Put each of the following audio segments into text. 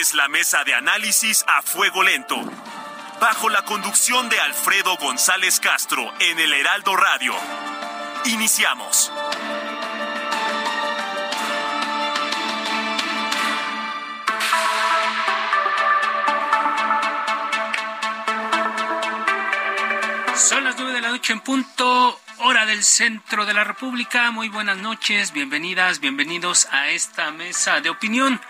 Es la mesa de análisis a fuego lento. Bajo la conducción de Alfredo González Castro en el Heraldo Radio. Iniciamos. Son las nueve de la noche en punto, hora del centro de la República. Muy buenas noches, bienvenidas, bienvenidos a esta mesa de opinión.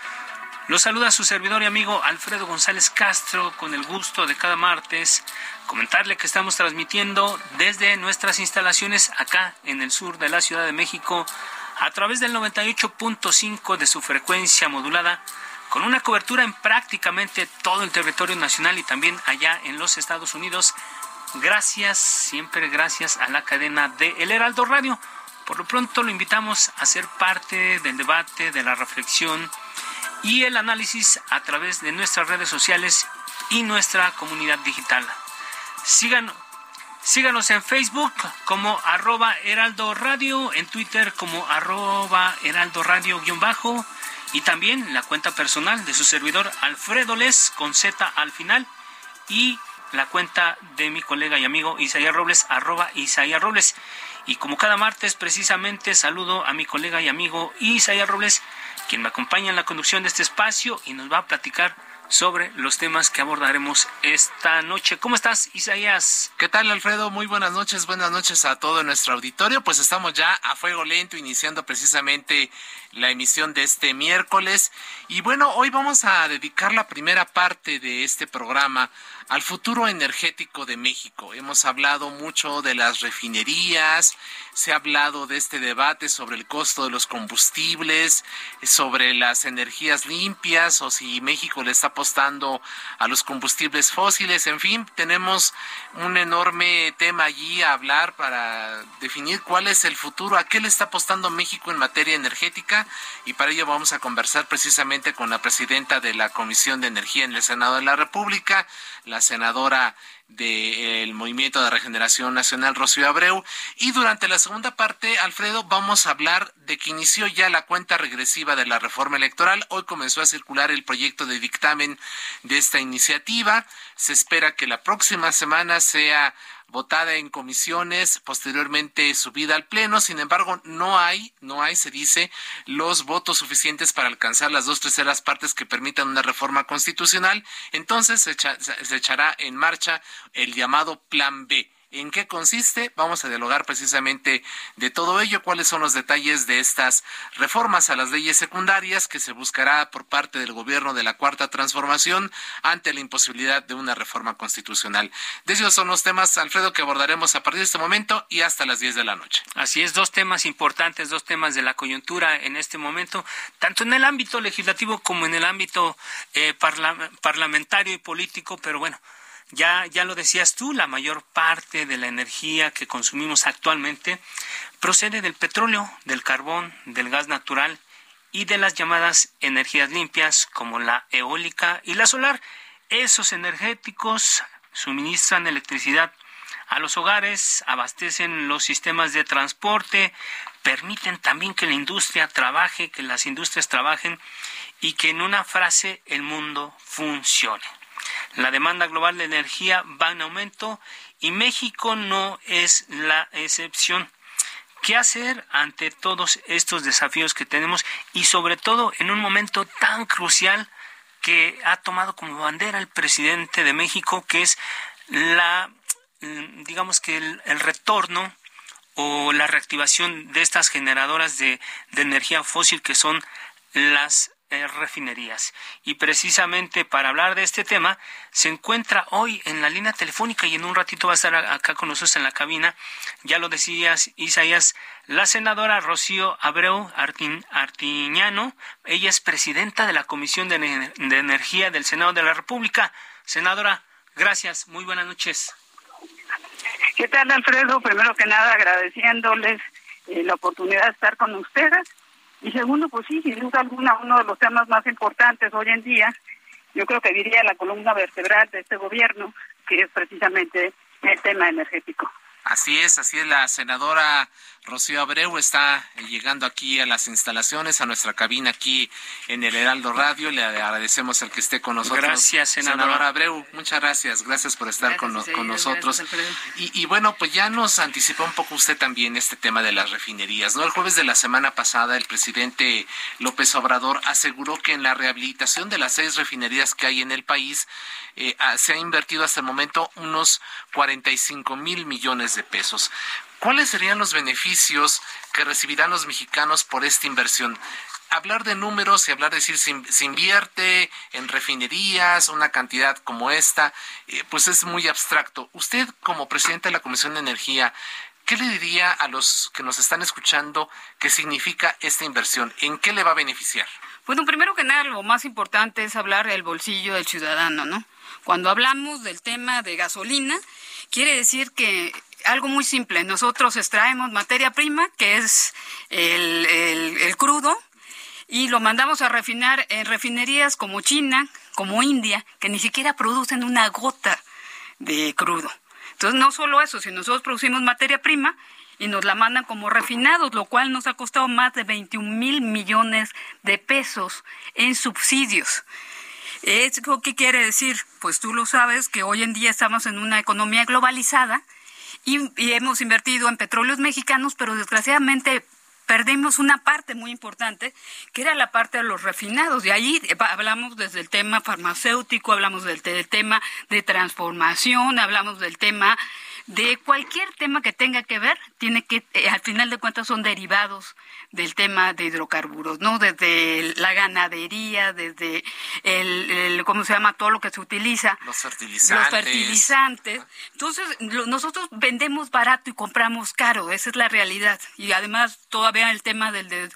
Los saluda su servidor y amigo Alfredo González Castro con el gusto de cada martes comentarle que estamos transmitiendo desde nuestras instalaciones acá en el sur de la Ciudad de México a través del 98.5 de su frecuencia modulada con una cobertura en prácticamente todo el territorio nacional y también allá en los Estados Unidos. Gracias, siempre gracias a la cadena de El Heraldo Radio. Por lo pronto lo invitamos a ser parte del debate, de la reflexión y el análisis a través de nuestras redes sociales y nuestra comunidad digital. Síganos, síganos en Facebook como arroba heraldo radio, en Twitter como arroba heraldo radio guion bajo y también la cuenta personal de su servidor Alfredo Les con Z al final y la cuenta de mi colega y amigo Isaías Robles, arroba Isaías Robles. Y como cada martes, precisamente saludo a mi colega y amigo Isaías Robles, quien me acompaña en la conducción de este espacio y nos va a platicar sobre los temas que abordaremos esta noche. ¿Cómo estás, Isaías? ¿Qué tal, Alfredo? Muy buenas noches, buenas noches a todo nuestro auditorio. Pues estamos ya a fuego lento, iniciando precisamente la emisión de este miércoles. Y bueno, hoy vamos a dedicar la primera parte de este programa al futuro energético de México. Hemos hablado mucho de las refinerías, se ha hablado de este debate sobre el costo de los combustibles, sobre las energías limpias o si México le está apostando a los combustibles fósiles. En fin, tenemos un enorme tema allí a hablar para definir cuál es el futuro, a qué le está apostando México en materia energética y para ello vamos a conversar precisamente con la presidenta de la Comisión de Energía en el Senado de la República, la senadora del Movimiento de Regeneración Nacional, Rocío Abreu. Y durante la segunda parte, Alfredo, vamos a hablar de que inició ya la cuenta regresiva de la reforma electoral. Hoy comenzó a circular el proyecto de dictamen de esta iniciativa. Se espera que la próxima semana sea votada en comisiones, posteriormente subida al pleno. Sin embargo, no hay, no hay, se dice, los votos suficientes para alcanzar las dos terceras partes que permitan una reforma constitucional. Entonces se, se echará en marcha el llamado Plan B ¿En qué consiste? Vamos a dialogar precisamente de todo ello, cuáles son los detalles de estas reformas a las leyes secundarias que se buscará por parte del gobierno de la Cuarta Transformación ante la imposibilidad de una reforma constitucional. De esos son los temas, Alfredo, que abordaremos a partir de este momento y hasta las 10 de la noche. Así es, dos temas importantes, dos temas de la coyuntura en este momento, tanto en el ámbito legislativo como en el ámbito eh, parlamentario y político, pero bueno ya, ya lo decías tú, la mayor parte de la energía que consumimos actualmente procede del petróleo, del carbón, del gas natural y de las llamadas energías limpias como la eólica y la solar. Esos energéticos suministran electricidad a los hogares, abastecen los sistemas de transporte, permiten también que la industria trabaje, que las industrias trabajen y que en una frase el mundo funcione. La demanda global de energía va en aumento y México no es la excepción. ¿Qué hacer ante todos estos desafíos que tenemos y sobre todo en un momento tan crucial que ha tomado como bandera el presidente de México, que es la, mm, digamos que el, retorno o la reactivación de estas generadoras de, de energía fósil que son las eh, refinerías. Y precisamente para hablar de este tema, se encuentra hoy en la línea telefónica y en un ratito va a estar acá con nosotros en la cabina, ya lo decías, Isaías, la senadora Rocío Abreu Artiñano. Ella es presidenta de la Comisión de, de Energía del Senado de la República. Senadora, gracias, muy buenas noches. ¿Qué tal, Alfredo? Primero que nada, agradeciéndoles eh, la oportunidad de estar con ustedes. Y segundo, pues sí, sin duda alguna, uno de los temas más importantes hoy en día, yo creo que diría la columna vertebral de este gobierno, que es precisamente el tema energético. Así es, así es la senadora Rocío Abreu está llegando aquí a las instalaciones, a nuestra cabina aquí en el Heraldo Radio. Le agradecemos el que esté con nosotros. Gracias, senadora. Abreu. Muchas gracias. Gracias por estar con, nosotros. y, bueno, pues ya nos anticipó un poco usted también este tema de las refinerías. ¿no? El jueves de la semana pasada, el presidente López Obrador aseguró que en la rehabilitación de las seis refinerías que hay en el país eh, se ha invertido hasta el momento unos 45 mil millones de pesos. ¿Cuáles serían los beneficios que recibirán los mexicanos por esta inversión? Hablar de números y hablar de decir se, invierte en refinerías una cantidad como esta, eh, pues es muy abstracto. Usted como presidente de la Comisión de Energía, ¿qué le diría a los que nos están escuchando qué significa esta inversión? ¿En qué le va a beneficiar? Bueno, primero que nada, lo más importante es hablar del bolsillo del ciudadano, ¿no? Cuando hablamos del tema de gasolina, quiere decir que algo muy simple. Nosotros extraemos materia prima, que es el, crudo, y lo mandamos a refinar en refinerías como China, como India, que ni siquiera producen una gota de crudo. Entonces, no solo eso, sino nosotros producimos materia prima y nos la mandan como refinados, lo cual nos ha costado más de 21 mil millones de pesos en subsidios. ¿Eso qué quiere decir? Pues tú lo sabes que hoy en día estamos en una economía globalizada y, hemos invertido en petróleos mexicanos, pero desgraciadamente perdimos una parte muy importante, que era la parte de los refinados. De ahí eh, hablamos desde el tema farmacéutico, hablamos del tema de transformación, hablamos del tema de cualquier tema que tenga que ver, tiene que, eh, al final de cuentas, son derivados del tema de hidrocarburos, ¿no? Desde la ganadería, desde el, ¿cómo se llama? Todo lo que se utiliza. Los fertilizantes. Los fertilizantes. Entonces, nosotros vendemos barato y compramos caro, esa es la realidad. Y además, todavía el tema del de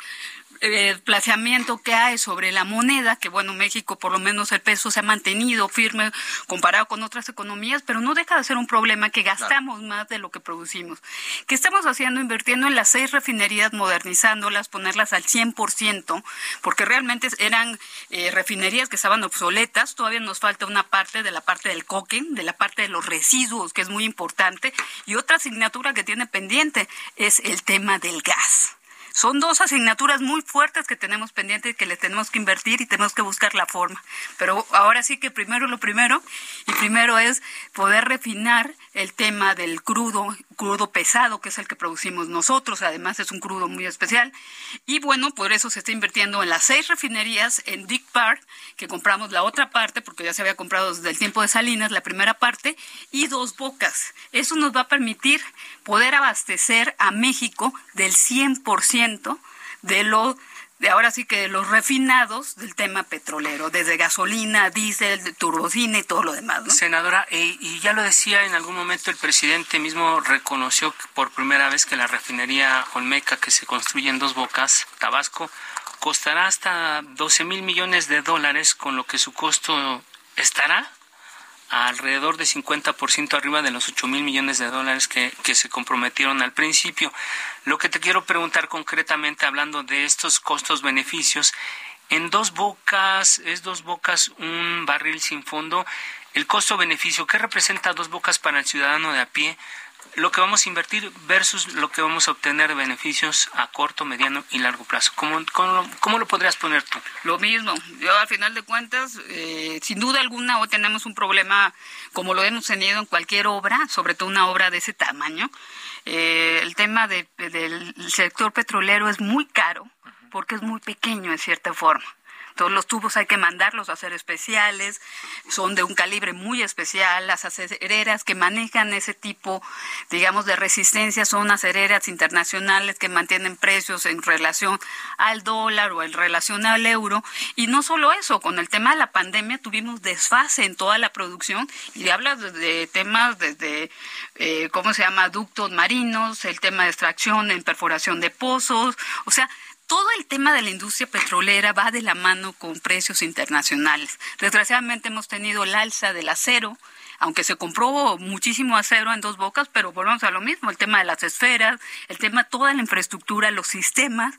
el desplazamiento que hay sobre la moneda, que bueno, México por lo menos el peso se ha mantenido firme comparado con otras economías, pero no deja de ser un problema que gastamos más de lo que producimos. ¿Qué estamos haciendo? Invirtiendo en las seis refinerías, modernizándolas, ponerlas al 100%, porque realmente eran eh, refinerías que estaban obsoletas, todavía nos falta una parte de la parte del coque, de la parte de los residuos, que es muy importante, y otra asignatura que tiene pendiente es el tema del gas. Son dos asignaturas muy fuertes que tenemos pendientes y que le tenemos que invertir y tenemos que buscar la forma. Pero ahora sí que primero lo primero, y primero es poder refinar el tema del crudo, crudo pesado, que es el que producimos nosotros, además es un crudo muy especial. Y bueno, por eso se está invirtiendo en las seis refinerías en Dick Park, que compramos la otra parte, porque ya se había comprado desde el tiempo de Salinas, la primera parte, y dos bocas. Eso nos va a permitir poder abastecer a México del 100% de lo de ahora sí que los refinados del tema petrolero, desde gasolina, diésel, turbocina y todo lo demás. Senadora, y ya lo decía en algún momento el presidente mismo reconoció por primera vez que la refinería Olmeca que se construye en dos bocas, Tabasco, costará hasta 12 mil millones de dólares, con lo que su costo estará alrededor de 50% arriba de los 8 mil millones de dólares que, que se comprometieron al principio. Lo que te quiero preguntar concretamente, hablando de estos costos-beneficios, en dos bocas, es dos bocas un barril sin fondo, el costo-beneficio, ¿qué representa dos bocas para el ciudadano de a pie? lo que vamos a invertir versus lo que vamos a obtener de beneficios a corto, mediano y largo plazo. ¿Cómo, cómo, lo podrías poner tú? Lo mismo. Yo, al final de cuentas, eh, sin duda alguna, hoy tenemos un problema como lo hemos tenido en cualquier obra, sobre todo una obra de ese tamaño. Eh, el tema de, del sector petrolero es muy caro porque es muy pequeño en cierta forma Todos los tubos hay que mandarlos a hacer especiales, son de un calibre muy especial. Las acereras que manejan ese tipo, digamos, de resistencia son acereras internacionales que mantienen precios en relación al dólar o en relación al euro. Y no solo eso, con el tema de la pandemia tuvimos desfase en toda la producción y hablas de temas desde, eh, ¿cómo se llama?, ductos marinos, el tema de extracción en perforación de pozos, o sea, todo el tema de la industria petrolera va de la mano con precios internacionales. Desgraciadamente hemos tenido el alza del acero, aunque se compró muchísimo acero en dos bocas, pero volvemos a lo mismo, el tema de las esferas, el tema, toda la infraestructura, los sistemas,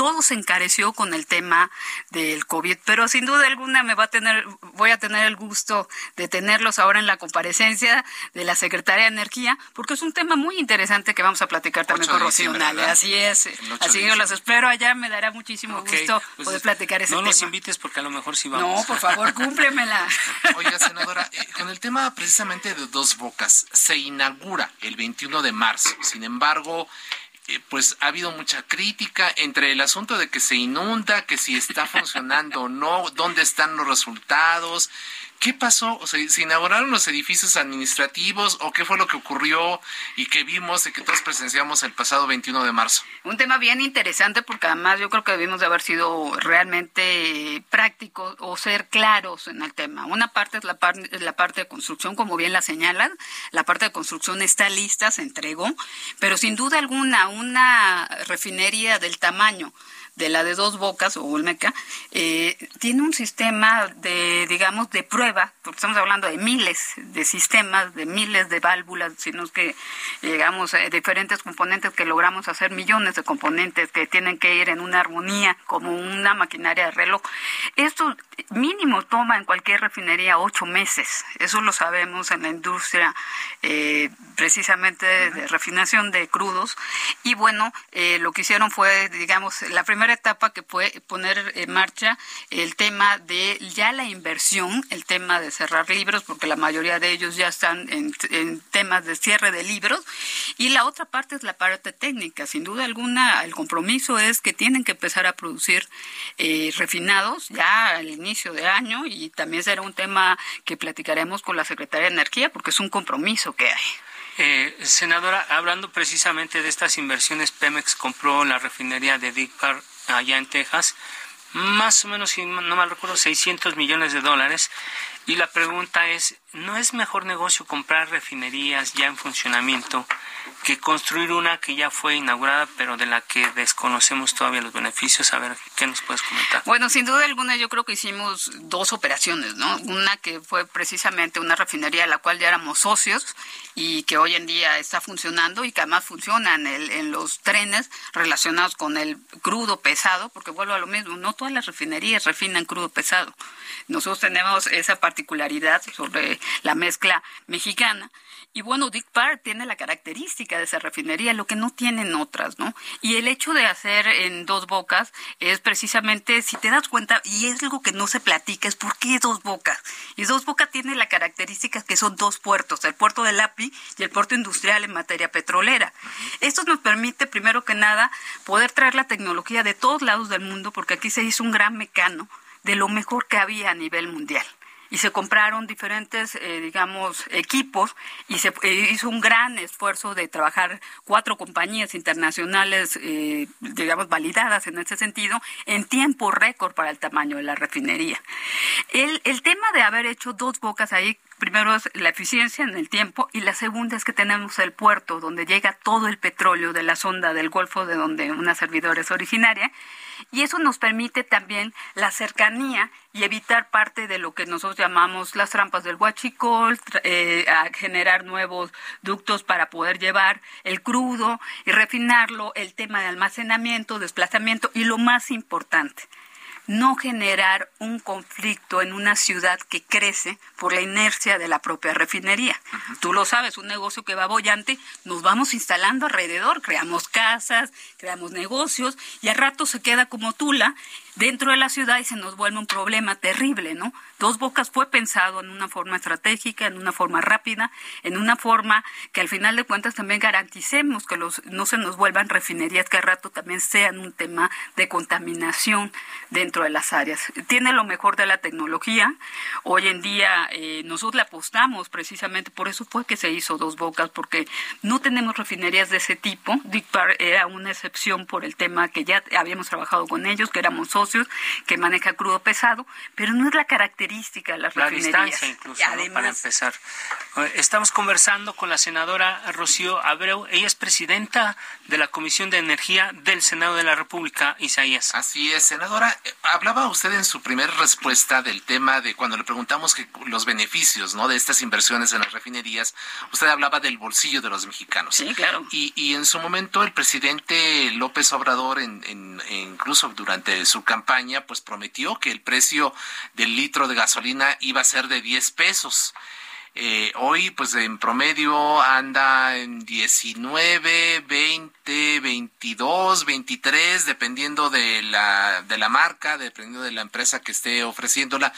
todo se encareció con el tema del COVID, pero sin duda alguna me va a tener, voy a tener el gusto de tenerlos ahora en la comparecencia de la Secretaria de Energía, porque es un tema muy interesante que vamos a platicar también con Rocío Así es, así que los espero allá, me dará muchísimo gusto pues poder platicar ese tema. No nos invites porque a lo mejor sí vamos. No, por favor, cúmplemela. Oiga, senadora, eh, con el tema precisamente de dos bocas, se inaugura el 21 de marzo, sin embargo, pues ha habido mucha crítica entre el asunto de que se inunda, que si está funcionando o no, dónde están los resultados, ¿Qué pasó? ¿se inauguraron los edificios administrativos o qué fue lo que ocurrió y que vimos y que todos presenciamos el pasado 21 de marzo? Un tema bien interesante porque además yo creo que debimos de haber sido realmente prácticos o ser claros en el tema. Una parte es la, la parte de construcción, como bien la señalan. La parte de construcción está lista, se entregó, pero sin duda alguna una refinería del tamaño de la de dos bocas o Olmeca, eh, tiene un sistema de, digamos, de prueba, porque estamos hablando de miles de sistemas, de miles de válvulas, sino que llegamos diferentes componentes que logramos hacer millones de componentes que tienen que ir en una armonía como una maquinaria de reloj. Esto mínimo toma en cualquier refinería ocho meses, eso lo sabemos en la industria eh, precisamente de refinación de crudos. Y bueno, eh, lo que hicieron fue, digamos, la primera etapa que fue poner en marcha el tema de ya la inversión, el tema de cerrar libros, porque la mayoría de ellos ya están en, temas de cierre de libros, y la otra parte es la parte técnica. Sin duda alguna, el compromiso es que tienen que empezar a producir eh, refinados ya al inicio de año, y también será un tema que platicaremos con la Secretaría de Energía, porque es un compromiso que hay. Eh, senadora, hablando precisamente de estas inversiones, Pemex compró la refinería de Dick Park allá en Texas, más o menos, si no mal recuerdo, 600 millones de dólares. Y la pregunta es, ¿no es mejor negocio comprar refinerías ya en funcionamiento que construir una que ya fue inaugurada, pero de la que desconocemos todavía los beneficios. A ver, ¿qué nos puedes comentar? Bueno, sin duda alguna yo creo que hicimos dos operaciones, ¿no? Una que fue precisamente una refinería a la cual ya éramos socios y que hoy en día está funcionando y que además funciona en, en los trenes relacionados con el crudo pesado, porque vuelvo a lo mismo, no todas las refinerías refinan crudo pesado. Nosotros tenemos esa particularidad sobre la mezcla mexicana y bueno, Dick Park tiene la característica de esa refinería, lo que no tienen otras, ¿no? Y el hecho de hacer en dos bocas es precisamente, si te das cuenta, y es algo que no se platica, es por qué dos bocas. Y dos bocas tiene la característica que son dos puertos, el puerto del API y el puerto industrial en materia petrolera. Esto nos permite, primero que nada, poder traer la tecnología de todos lados del mundo, porque aquí se hizo un gran mecano de lo mejor que había a nivel mundial y se compraron diferentes, eh, digamos, equipos y se eh, hizo un gran esfuerzo de trabajar cuatro compañías internacionales, eh, digamos, validadas en ese sentido, en tiempo récord para el tamaño de la refinería. El, el tema de haber hecho dos bocas ahí primero es la eficiencia en el tiempo y la segunda es que tenemos el puerto donde llega todo el petróleo de la sonda del Golfo de donde una servidora es originaria y eso nos permite también la cercanía y evitar parte de lo que nosotros llamamos las trampas del huachicol, eh, a generar nuevos ductos para poder llevar el crudo y refinarlo, el tema de almacenamiento, desplazamiento y lo más importante, no generar un conflicto en una ciudad que crece por la inercia de la propia refinería. Tú lo sabes, un negocio que va bollante, nos vamos instalando alrededor, creamos casas, creamos negocios y al rato se queda como Tula dentro de la ciudad y se nos vuelve un problema terrible, ¿no? Dos Bocas fue pensado en una forma estratégica, en una forma rápida, en una forma que al final de cuentas también garanticemos que los no se nos vuelvan refinerías que al rato también sean un tema de contaminación dentro de las áreas. Tiene lo mejor de la tecnología. Hoy en día eh, nosotros le apostamos precisamente, por eso fue que se hizo Dos Bocas, porque no tenemos refinerías de ese tipo. Dick era una excepción por el tema que ya habíamos trabajado con ellos, que éramos socios, que maneja crudo pesado, pero no es la característica de las la refinerías. distancia incluso, para empezar. Eh, estamos conversando con la senadora Rocío Abreu. Ella es presidenta de la Comisión de Energía del Senado de la República, Isaías. Así es, senadora. Eh, hablaba usted en su primera respuesta del tema de cuando le preguntamos que los beneficios ¿no? de estas inversiones en las refinerías, usted hablaba del bolsillo de los mexicanos. Sí, claro. Y, y en su momento el presidente López Obrador, en, en, incluso durante su campaña, pues prometió que el precio del litro de gasolina iba a ser de 10 pesos. Eh, hoy, pues en promedio anda en 19, 20, 22, 23, dependiendo de la, de la marca, dependiendo de la empresa que esté ofreciéndola.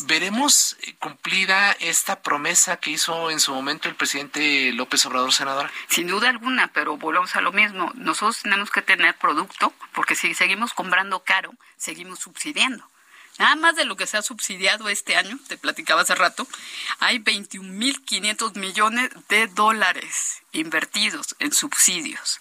¿Veremos cumplida esta promesa que hizo en su momento el presidente López Obrador, senadora? Sin duda alguna, pero volvemos a lo mismo. Nosotros tenemos que tener producto, porque si seguimos comprando caro, seguimos subsidiando. Nada más de lo que se ha subsidiado este año, te platicaba hace rato, hay 21.500 millones de dólares invertidos en subsidios.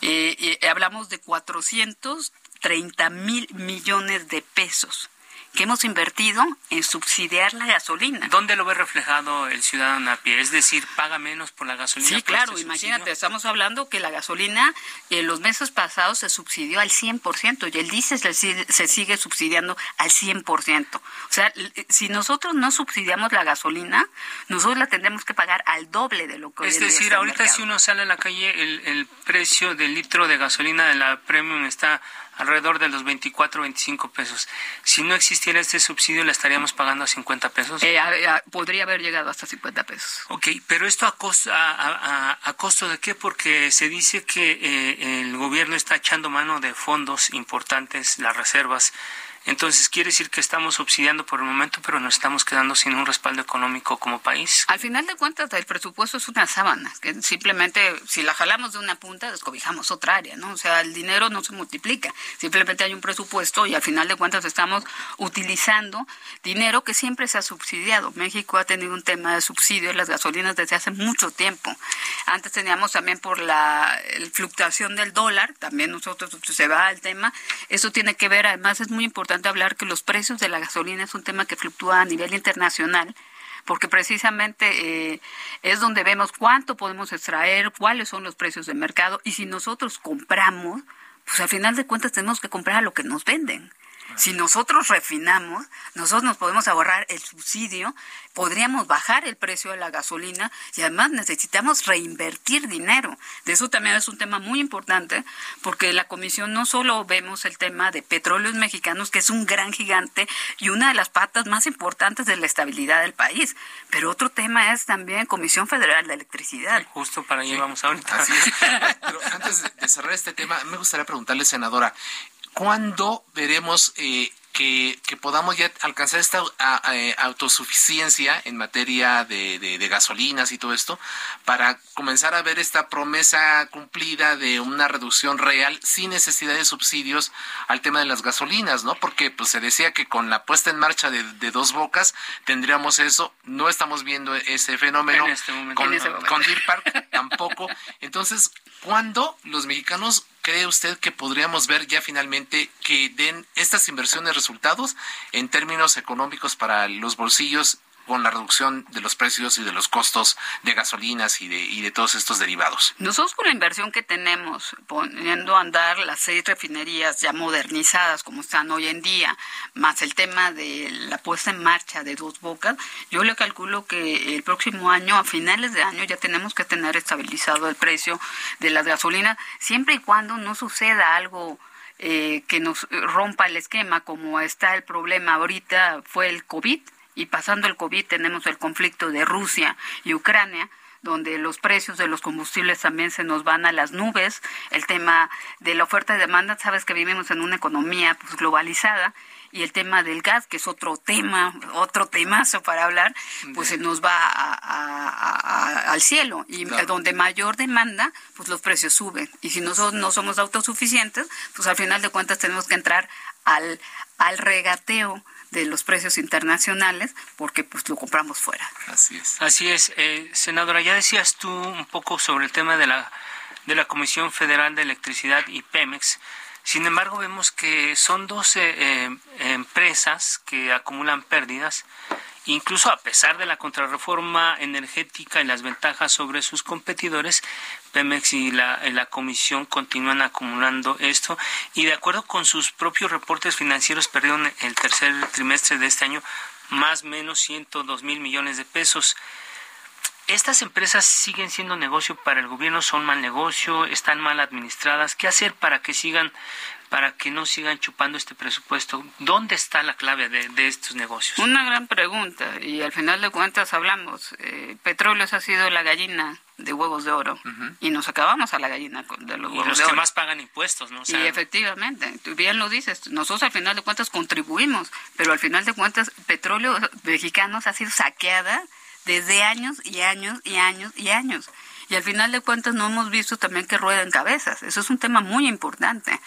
Eh, hablamos de 430 mil millones de pesos que hemos invertido en subsidiar la gasolina. ¿Dónde lo ve reflejado el ciudadano a pie? Es decir, paga menos por la gasolina. Sí, claro, este imagínate, estamos hablando que la gasolina en los meses pasados se subsidió al 100% y el diésel se sigue subsidiando al 100%. O sea, si nosotros no subsidiamos la gasolina, nosotros la tendremos que pagar al doble de lo que Es decir, ahorita si uno sale a la calle, el, el precio del litro de gasolina de la Premium está alrededor de los 24, 25 pesos. Si no existiera este subsidio, ¿le estaríamos pagando a 50 pesos? Eh, podría haber llegado hasta 50 pesos. Ok, pero esto a costo, a, a, costo de qué? Porque se dice que eh, el gobierno está echando mano de fondos importantes, las reservas entonces, quiere decir que estamos subsidiando por el momento, pero nos estamos quedando sin un respaldo económico como país. Al final de cuentas, el presupuesto es una sábana, que simplemente si la jalamos de una punta, descobijamos otra área, ¿no? O sea, el dinero no se multiplica, simplemente hay un presupuesto y al final de cuentas estamos utilizando dinero que siempre se ha subsidiado. México ha tenido un tema de subsidio en las gasolinas desde hace mucho tiempo. Antes teníamos también por la fluctuación del dólar, también nosotros se va el tema. Eso tiene que ver, además es muy importante hablar que los precios de la gasolina es un tema que fluctúa a nivel internacional porque precisamente eh, es donde vemos cuánto podemos extraer, cuáles son los precios de mercado y si nosotros compramos, pues al final de cuentas tenemos que comprar a lo que nos venden. Si nosotros refinamos, nosotros nos podemos ahorrar el subsidio, podríamos bajar el precio de la gasolina y además necesitamos reinvertir dinero. De eso también es un tema muy importante porque la comisión no solo vemos el tema de petróleos mexicanos, que es un gran gigante y una de las patas más importantes de la estabilidad del país, pero otro tema es también Comisión Federal de Electricidad. justo para allá vamos ahorita. Así Pero antes de cerrar este tema, me gustaría preguntarle, senadora, ¿cuándo veremos eh, que, podamos ya alcanzar esta eh, autosuficiencia en materia de, gasolinas y todo esto, para comenzar a ver esta promesa cumplida de una reducción real sin necesidad de subsidios al tema de las gasolinas, ¿no? Porque pues se decía que con la puesta en marcha de, dos bocas tendríamos eso, no estamos viendo ese fenómeno este con, con Deer Park tampoco. Entonces, ¿cuándo los mexicanos cree usted que podríamos ver ya finalmente que den estas inversiones en términos económicos para los bolsillos con la reducción de los precios y de los costos de gasolinas y de, y de todos estos derivados. Nosotros con la inversión que tenemos, poniendo a andar las seis refinerías ya modernizadas como están hoy en día, más el tema de la puesta en marcha de dos bocas, yo le calculo que el próximo año, a finales de año, ya tenemos que tener estabilizado el precio de las gasolinas, siempre y cuando no suceda algo eh, que nos rompa el esquema, como está el problema ahorita, fue el COVID y pasando el COVID tenemos el conflicto de Rusia y Ucrania, donde los precios de los combustibles también se nos van a las nubes, el tema de la oferta y demanda, sabes que vivimos en una economía pues, globalizada y el tema del gas, que es otro tema, otro temazo para hablar, pues se nos va al cielo. Y donde mayor demanda, pues los precios suben. Y si nosotros no somos autosuficientes, pues al final de cuentas tenemos que entrar al, al regateo de los precios internacionales porque pues lo compramos fuera. Así es. Así es. Eh, senadora, ya decías tú un poco sobre el tema de la, de la Comisión Federal de Electricidad y Pemex. Sin embargo, vemos que son 12 eh, empresas que acumulan pérdidas, incluso a pesar de la contrarreforma energética y las ventajas sobre sus competidores, Pemex y la, la Comisión continúan acumulando esto y de acuerdo con sus propios reportes financieros perdieron el tercer trimestre de este año más o menos 102 mil millones de pesos. ¿Estas empresas siguen siendo negocio para el gobierno? ¿Son mal negocio? ¿Están mal administradas? ¿Qué hacer para que sigan, para que no sigan chupando este presupuesto? ¿Dónde está la clave de, estos negocios? Una gran pregunta y al final de cuentas hablamos. Eh, petróleos ha sido la gallina de huevos de oro y nos acabamos a la gallina de los huevos los que más pagan impuestos, ¿no? y efectivamente, tú bien lo dices, nosotros al final de cuentas contribuimos, pero al final de cuentas petróleo mexicanos ha sido saqueada desde años y años y años y años. Y al final de cuentas no hemos visto también que rueden cabezas. Eso es un tema muy importante.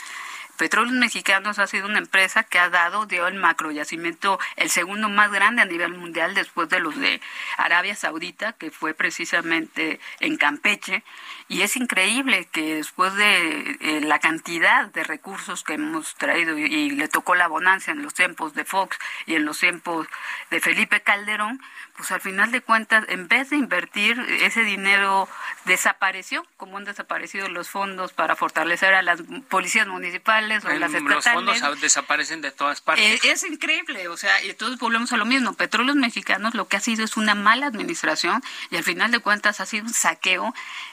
Petróleos Mexicanos ha sido una empresa que ha dado, dio el macroyacimiento, el segundo más grande a nivel mundial después de los de Arabia Saudita, que fue precisamente en Campeche. Y es increíble que después de eh, la cantidad de recursos que hemos traído y, le tocó la bonanza en los tiempos de Fox y en los tiempos de Felipe Calderón, pues al final de cuentas, en vez de invertir ese dinero, desapareció, como han desaparecido los fondos para fortalecer a las policías municipales o las estatales. Los fondos desaparecen de todas partes. Eh, es increíble, o sea, y entonces volvemos a lo mismo. Petróleos Mexicanos lo que ha sido es una mala administración y al final de cuentas ha sido un saqueo eh,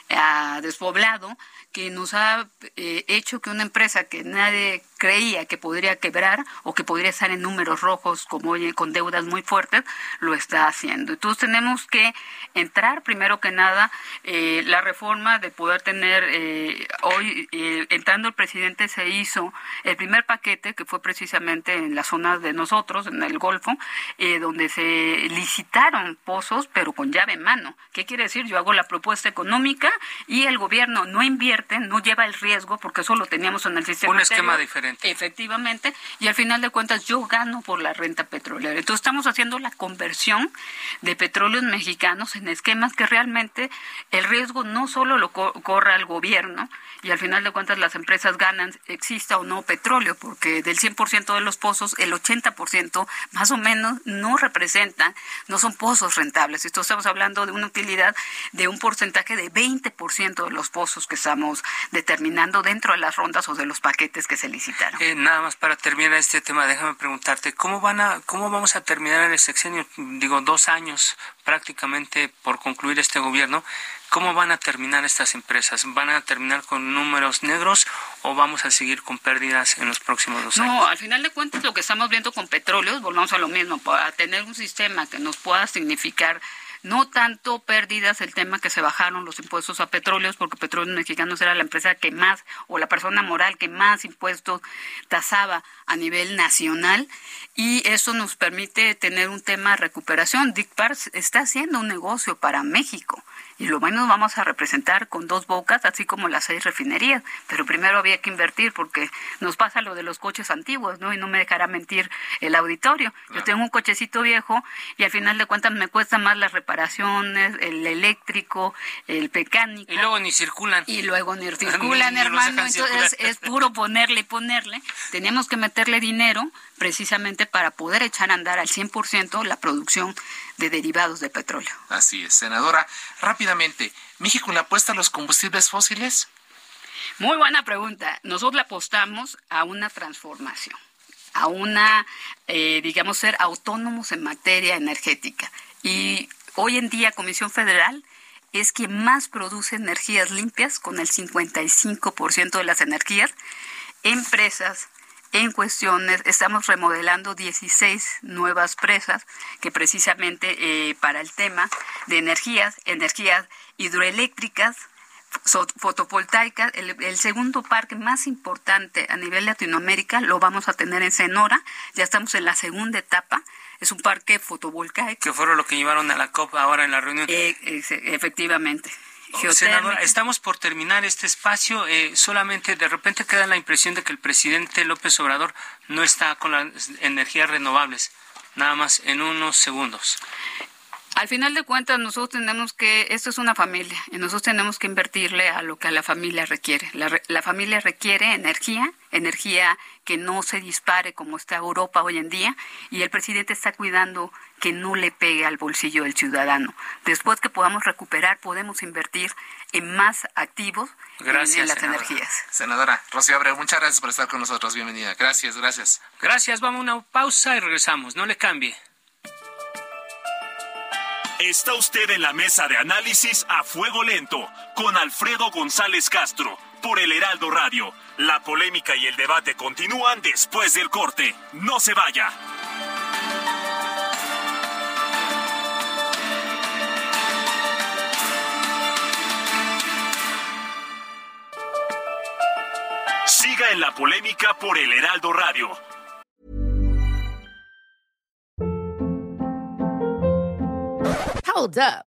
despoblado que nos ha eh, hecho que una empresa que nadie creía que podría quebrar o que podría estar en números rojos como hoy con deudas muy fuertes, lo está haciendo. Entonces tenemos que entrar primero que nada eh, la reforma de poder tener eh, hoy entrando el presidente se hizo el primer paquete que fue precisamente en la zona de nosotros en el Golfo donde se licitaron pozos pero con llave en mano. ¿Qué quiere decir? Yo hago la propuesta económica y el gobierno no invierte no lleva el riesgo, porque eso lo teníamos en el sistema. Un esquema diferente. Efectivamente, y al final de cuentas yo gano por la renta petrolera. Entonces estamos haciendo la conversión de petróleos mexicanos en esquemas que realmente el riesgo no solo lo corra el gobierno, y al final de cuentas las empresas ganan, exista o no petróleo, porque del 100% de los pozos, el 80% más o menos no representan, no son pozos rentables. Esto estamos hablando de una utilidad de un porcentaje de 20% de los pozos que estamos determinando dentro de las rondas o de los paquetes que se licitaron. Eh, nada más para terminar este tema, déjame preguntarte, ¿cómo van a, cómo vamos a terminar el sexenio? Digo, dos años prácticamente por concluir este gobierno. ¿Cómo van a terminar estas empresas? ¿Van a terminar con números negros o vamos a seguir con pérdidas en los próximos dos años? No, al final de cuentas lo que estamos viendo con petróleos, volvamos a lo mismo, para tener un sistema que nos pueda significar no tanto pérdidas el tema que se bajaron los impuestos a petróleos, porque Petróleos Mexicanos era la empresa que más, o la persona moral que más impuestos tasaba a nivel nacional, y eso nos permite tener un tema de recuperación. Dick está haciendo un negocio para México y lo menos vamos a representar con dos bocas, así como las seis refinerías. Pero primero había que invertir porque nos pasa lo de los coches antiguos, ¿no? Y no me dejará mentir el auditorio. Yo tengo un cochecito viejo y al final de cuentas me cuesta más las reparaciones, el eléctrico, el mecánico. Y luego ni circulan. Y luego ni circulan, hermano. Entonces es puro ponerle y ponerle. Tenemos que meterle dinero precisamente para poder echar a andar al 100% la producción de derivados de petróleo. Así es, senadora. Rápidamente, ¿México le apuesta a los combustibles fósiles? Muy buena pregunta. Nosotros le apostamos a una transformación, a una, eh, digamos, ser autónomos en materia energética. Y hoy en día Comisión Federal es quien más produce energías limpias, con el 55% de las energías, empresas, en cuestiones, estamos remodelando 16 nuevas presas que precisamente eh, para el tema de energías, energías hidroeléctricas, fotovoltaicas. El, segundo parque más importante a nivel Latinoamérica lo vamos a tener en Senora. Ya estamos en la segunda etapa. Es un parque fotovoltaico. Que fueron lo que llevaron a la COP ahora en la reunión. Eh, efectivamente. Senadora, estamos por terminar este espacio. Eh, solamente de repente queda la impresión de que el presidente López Obrador no está con las energías renovables. Nada más en unos segundos. Al final de cuentas, nosotros tenemos que, esto es una familia, y nosotros tenemos que invertirle a lo que la familia requiere. La, familia requiere energía, energía que no se dispare como está Europa hoy en día, y el presidente está cuidando que no le pegue al bolsillo del ciudadano. Después que podamos recuperar, podemos invertir en más activos gracias, en, las energías. Senadora Rocío Abreu, muchas gracias por estar con nosotros. Bienvenida. Gracias, gracias. Gracias, vamos a una pausa y regresamos. No le cambie. Está usted en la mesa de análisis a fuego lento con Alfredo González Castro por el Heraldo Radio. La polémica y el debate continúan después del corte. No se vaya. En la polémica por el Heraldo Radio Hold up.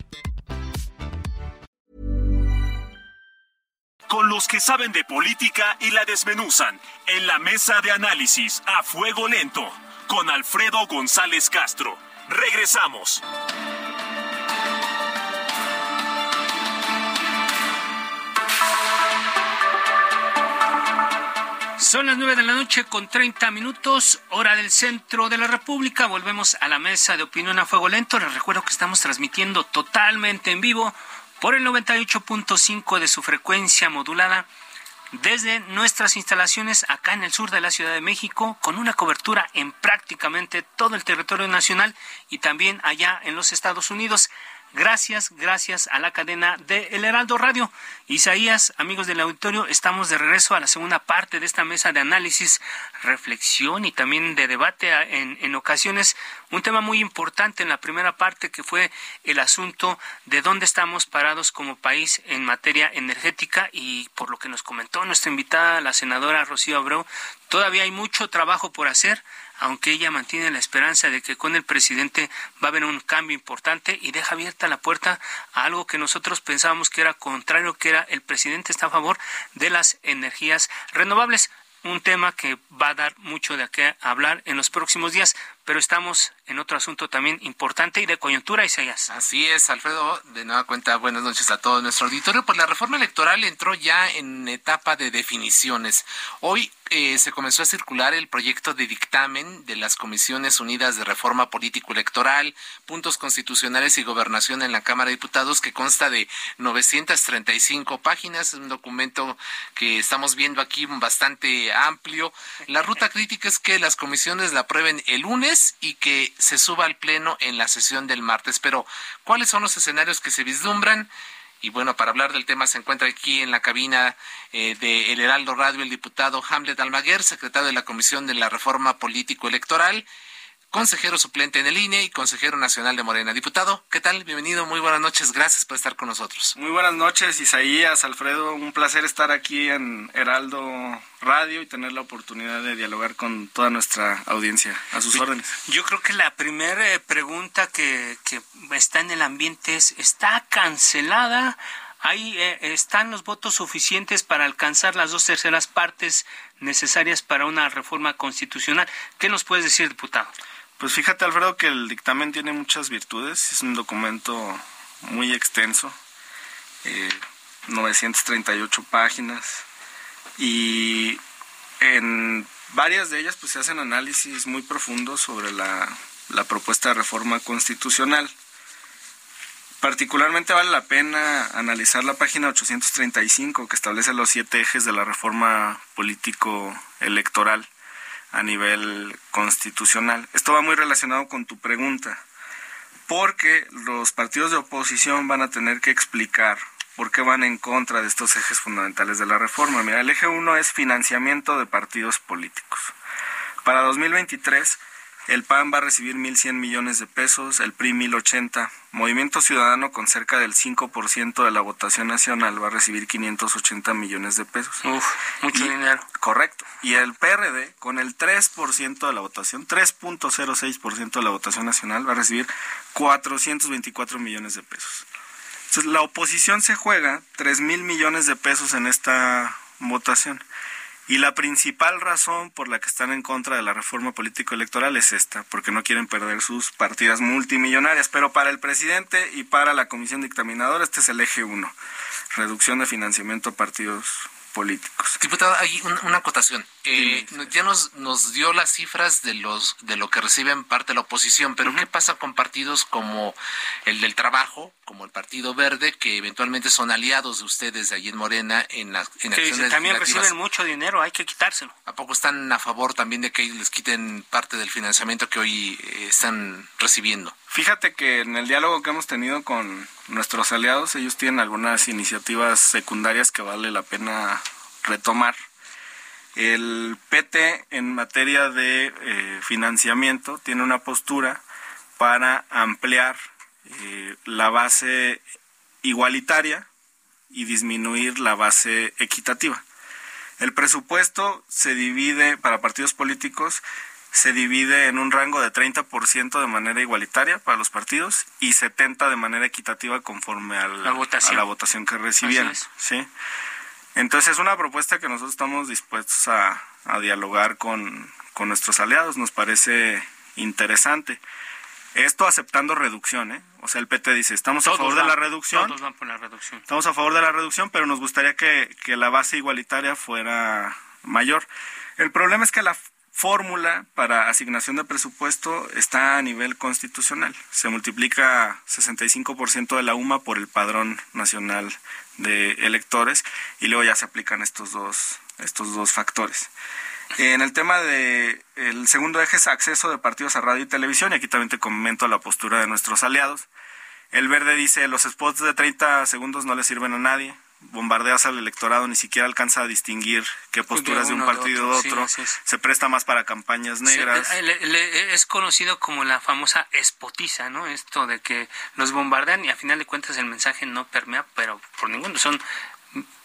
con los que saben de política y la desmenuzan en la mesa de análisis a fuego lento con Alfredo González Castro. Regresamos. Son las nueve de la noche con 30 minutos, hora del centro de la República. Volvemos a la mesa de opinión a fuego lento. Les recuerdo que estamos transmitiendo totalmente en vivo por el 98.5 de su frecuencia modulada desde nuestras instalaciones acá en el sur de la Ciudad de México, con una cobertura en prácticamente todo el territorio nacional y también allá en los Estados Unidos. Gracias, gracias a la cadena de El Heraldo Radio. Isaías, amigos del auditorio, estamos de regreso a la segunda parte de esta mesa de análisis, reflexión y también de debate en, en ocasiones. Un tema muy importante en la primera parte que fue el asunto de dónde estamos parados como país en materia energética y por lo que nos comentó nuestra invitada, la senadora Rocío Abreu, todavía hay mucho trabajo por hacer aunque ella mantiene la esperanza de que con el presidente va a haber un cambio importante y deja abierta la puerta a algo que nosotros pensábamos que era contrario, que era el presidente está a favor de las energías renovables un tema que va a dar mucho de qué hablar en los próximos días, pero estamos en otro asunto también importante y de coyuntura, Isaías. Así es, Alfredo, de nueva cuenta, buenas noches a todo nuestro auditorio. Pues la reforma electoral entró ya en etapa de definiciones. Hoy eh, se comenzó a circular el proyecto de dictamen de las Comisiones Unidas de Reforma Político-Electoral, Puntos Constitucionales y Gobernación en la Cámara de Diputados, que consta de 935 páginas. Es un documento que estamos viendo aquí bastante amplio. La ruta crítica es que las comisiones la aprueben el lunes y que se suba al Pleno en la sesión del martes. Pero, ¿cuáles son los escenarios que se vislumbran? Y bueno, para hablar del tema se encuentra aquí en la cabina eh, de El Heraldo Radio el diputado Hamlet Almaguer, secretario de la Comisión de la Reforma Político Electoral, consejero suplente en el INE y consejero nacional de Morena. Diputado, ¿qué tal? Bienvenido, muy buenas noches, gracias por estar con nosotros. Muy buenas noches, Isaías, Alfredo, un placer estar aquí en Heraldo Radio y tener la oportunidad de dialogar con toda nuestra audiencia. A sus órdenes. Yo creo que la primera eh, pregunta que, que está en el ambiente es, ¿está cancelada? Ahí eh, están los votos suficientes para alcanzar las dos terceras partes necesarias para una reforma constitucional. ¿Qué nos puedes decir, diputado? Pues fíjate, Alfredo, que el dictamen tiene muchas virtudes. Es un documento muy extenso, 938 eh, páginas. Y en varias de ellas pues se hacen análisis muy profundos sobre la, la propuesta de reforma constitucional. Particularmente vale la pena analizar la página 835 que establece los siete ejes de la reforma político-electoral a nivel constitucional. Esto va muy relacionado con tu pregunta, porque los partidos de oposición van a tener que explicar por qué van en contra de estos ejes fundamentales de la reforma. Mira, el eje 1 es financiamiento de partidos políticos. Para 2023 el PAN va a recibir 1.100 millones de pesos, el PRI 1.080. Movimiento Ciudadano con cerca del 5% de la votación nacional va a recibir 580 millones de pesos. Uf, mucho dinero. Correcto. Y el PRD con el 3% de la votación, 3.06% de la votación nacional va a recibir 424 millones de pesos. Entonces la oposición se juega 3 mil millones de pesos en esta votación. Y la principal razón por la que están en contra de la reforma político-electoral es esta, porque no quieren perder sus partidas multimillonarias. Pero para el presidente y para la comisión dictaminadora, este es el eje 1, reducción de financiamiento a partidos políticos. Diputado, hay una, acotación. Eh, ya nos, nos dio las cifras de los de lo que reciben parte de la oposición, pero ¿qué pasa con partidos como el del trabajo, como el Partido Verde, que eventualmente son aliados de ustedes allí en Morena en, las en acciones también reciben mucho dinero, hay que quitárselo. ¿A poco están a favor también de que les quiten parte del financiamiento que hoy eh, están recibiendo? Fíjate que en el diálogo que hemos tenido con nuestros aliados, ellos tienen algunas iniciativas secundarias que vale la pena retomar. El PT en materia de eh, financiamiento tiene una postura para ampliar eh, la base igualitaria y disminuir la base equitativa. El presupuesto se divide para partidos políticos se divide en un rango de 30% de manera igualitaria para los partidos y 70 de manera equitativa conforme a la votación que recibieron. ¿sí? Entonces es una propuesta que nosotros estamos dispuestos a, dialogar con, nuestros aliados, nos parece interesante. Esto aceptando reducción, ¿eh? O sea, el PT dice, estamos a favor de la reducción. Todos van por la reducción. Estamos a favor de la reducción, pero nos gustaría que, que la base igualitaria fuera mayor. El problema es que la fórmula para asignación de presupuesto está a nivel constitucional. Se multiplica 65% de la UMA por el padrón nacional de electores y luego ya se aplican estos dos, estos dos factores. En el tema de el segundo eje es acceso de partidos a radio y televisión y aquí también te comento la postura de nuestros aliados. El verde dice los spots de 30 segundos no le sirven a nadie, bombardeas al electorado, ni siquiera alcanza a distinguir qué posturas de, un partido de otro, se presta más para campañas negras. Eh, es conocido como la famosa espotiza, ¿no? Esto de que los bombardean y a final de cuentas el mensaje no permea, pero por ninguno, son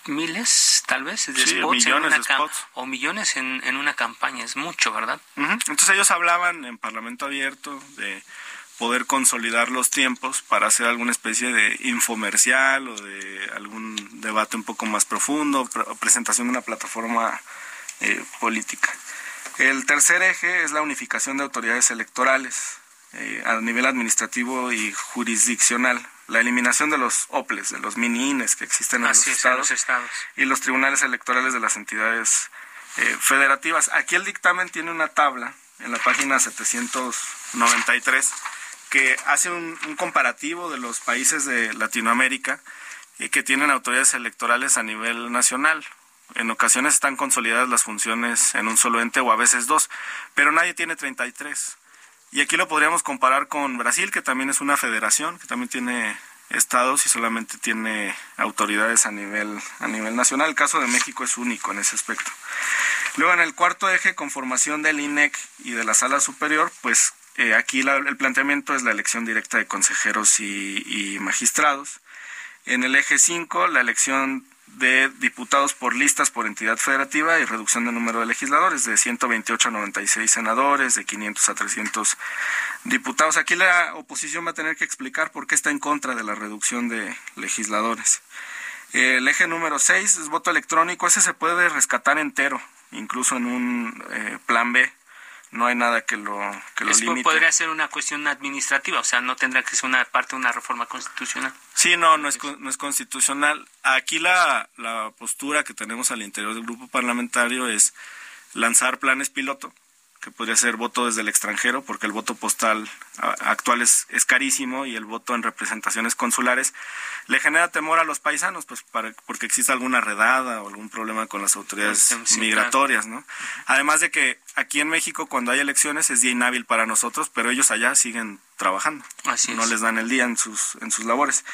miles tal vez de spots, millones de spots. o millones en, en, una campaña, es mucho, ¿verdad? Entonces ellos hablaban en Parlamento Abierto de poder consolidar los tiempos para hacer alguna especie de infomercial o de algún debate un poco más profundo, presentación de una plataforma eh, política. El tercer eje es la unificación de autoridades electorales eh, a nivel administrativo y jurisdiccional, la eliminación de los OPLES, de los mini-INES que existen en los, estados, y los tribunales electorales de las entidades eh, federativas. Aquí el dictamen tiene una tabla en la página 793 que hace un, comparativo de los países de Latinoamérica y que tienen autoridades electorales a nivel nacional. En ocasiones están consolidadas las funciones en un solo ente o a veces dos, pero nadie tiene 33. Y aquí lo podríamos comparar con Brasil, que también es una federación, que también tiene estados y solamente tiene autoridades a nivel, a nivel nacional. El caso de México es único en ese aspecto. Luego, en el cuarto eje, conformación del INEC y de la sala superior, pues eh, aquí el planteamiento es la elección directa de consejeros y, magistrados. En el eje 5, la elección de diputados por listas por entidad federativa y reducción del número de legisladores de 128 a 96 senadores, de 500 a 300 diputados. Aquí la oposición va a tener que explicar por qué está en contra de la reducción de legisladores. El eje número 6 es voto electrónico. Ese se puede rescatar entero, incluso en un eh, plan B no hay nada que lo, que lo limite. Podría ser una cuestión administrativa, o sea, no tendrá que ser una parte de una reforma constitucional. Sí, no, no es, no es constitucional. Aquí la, la postura que tenemos al interior del grupo parlamentario es lanzar planes piloto que podría ser voto desde el extranjero, porque el voto postal actual es, es carísimo y el voto en representaciones consulares le genera temor a los paisanos, pues para, porque existe alguna redada o algún problema con las autoridades migratorias, ¿no? Además de que aquí en México cuando hay elecciones es día inhábil para nosotros, pero ellos allá siguen trabajando. Así no les dan el día en sus, en sus labores.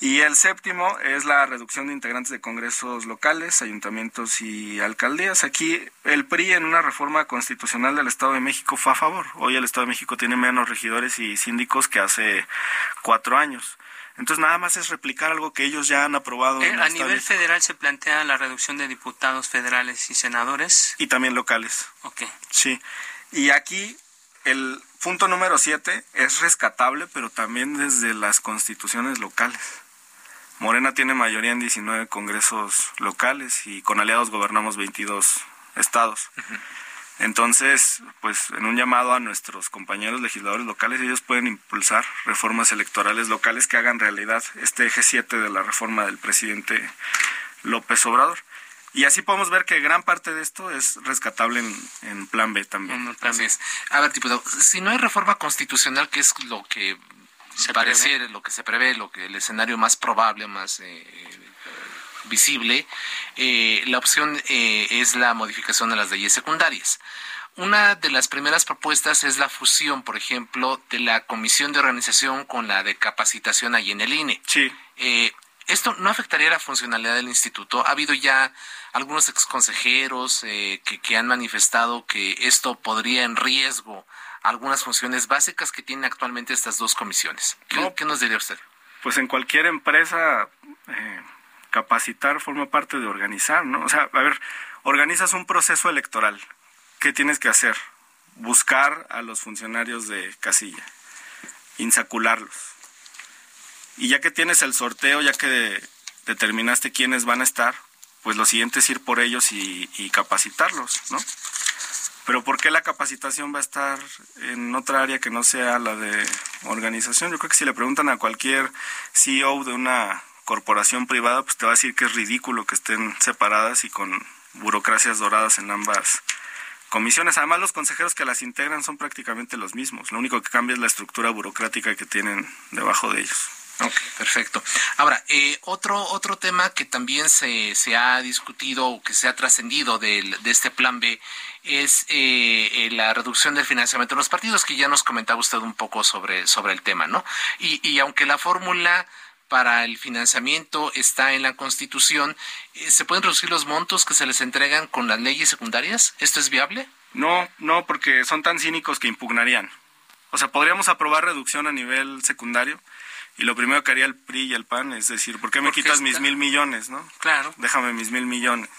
Y el séptimo es la reducción de integrantes de congresos locales, ayuntamientos y alcaldías. Aquí el PRI en una reforma constitucional del Estado de México fue a favor. Hoy el Estado de México tiene menos regidores y síndicos que hace cuatro años. Entonces nada más es replicar algo que ellos ya han aprobado. Eh, a nivel federal se plantea la reducción de diputados federales y senadores. Y también locales. Ok. Sí. Y aquí el punto número siete es rescatable, pero también desde las constituciones locales. Morena tiene mayoría en 19 congresos locales y con aliados gobernamos 22 estados. Entonces, pues en un llamado a nuestros compañeros legisladores locales, ellos pueden impulsar reformas electorales locales que hagan realidad este eje 7 de la reforma del presidente López Obrador. Y así podemos ver que gran parte de esto es rescatable en, plan B también. A ver, diputado, si no hay reforma constitucional, ¿qué es lo que se pareciera, lo que se prevé, lo que el escenario más probable, más eh, visible, eh, la opción eh, es la modificación de las leyes secundarias. Una de las primeras propuestas es la fusión, por ejemplo, de la comisión de organización con la de capacitación ahí en el INE. Sí. ¿Esto no afectaría la funcionalidad del instituto? Ha habido ya algunos exconsejeros que, que han manifestado que esto podría en riesgo algunas funciones básicas que tienen actualmente estas dos comisiones. ¿Qué, nos diría usted? Pues en cualquier empresa eh, capacitar forma parte de organizar, ¿no? O sea, a ver, organizas un proceso electoral. ¿Qué tienes que hacer? Buscar a los funcionarios de casilla, insacularlos. Y ya que tienes el sorteo, ya que determinaste quiénes van a estar, pues lo siguiente es ir por ellos y, capacitarlos, ¿no? Pero ¿por qué la capacitación va a estar en otra área que no sea la de organización? Yo creo que si le preguntan a cualquier CEO de una corporación privada, pues te va a decir que es ridículo que estén separadas y con burocracias doradas en ambas comisiones. Además, los consejeros que las integran son prácticamente los mismos. Lo único que cambia es la estructura burocrática que tienen debajo de ellos. Ok, perfecto. Ahora, eh, otro, otro tema que también se, se ha discutido o que se ha trascendido de, este plan B es eh, eh, la reducción del financiamiento de los partidos, que ya nos comentaba usted un poco sobre, sobre el tema, ¿no? Y, y aunque la fórmula para el financiamiento está en la Constitución, ¿se pueden reducir los montos que se les entregan con las leyes secundarias? ¿Esto es viable? No, no, porque son tan cínicos que impugnarían. O sea, podríamos aprobar reducción a nivel secundario, y lo primero que haría el PRI y el PAN es decir, ¿por qué me quitas mis mil millones, no? Claro. Déjame mis mil millones.